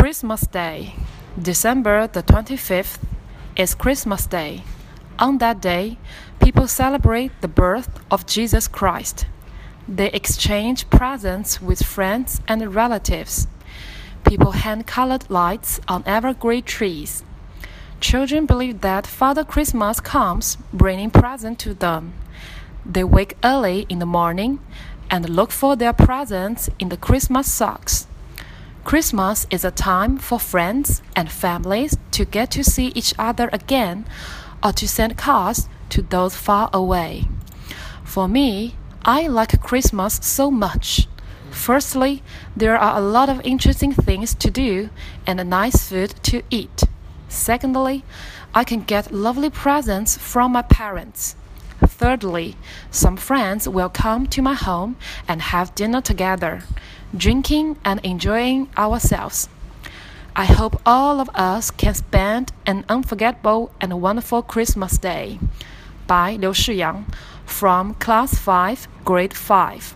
Christmas Day, December the 25th, is Christmas Day. On that day, people celebrate the birth of Jesus Christ. They exchange presents with friends and relatives. People hang colored lights on evergreen trees. Children believe that Father Christmas comes bringing presents to them. They wake early in the morning and look for their presents in the Christmas socks. Christmas is a time for friends and families to get to see each other again or to send cards to those far away. For me, I like Christmas so much. Firstly, there are a lot of interesting things to do and a nice food to eat. Secondly, I can get lovely presents from my parents. Thirdly, some friends will come to my home and have dinner together, drinking and enjoying ourselves. I hope all of us can spend an unforgettable and wonderful Christmas day. By Liu Shiyang from Class 5, Grade 5.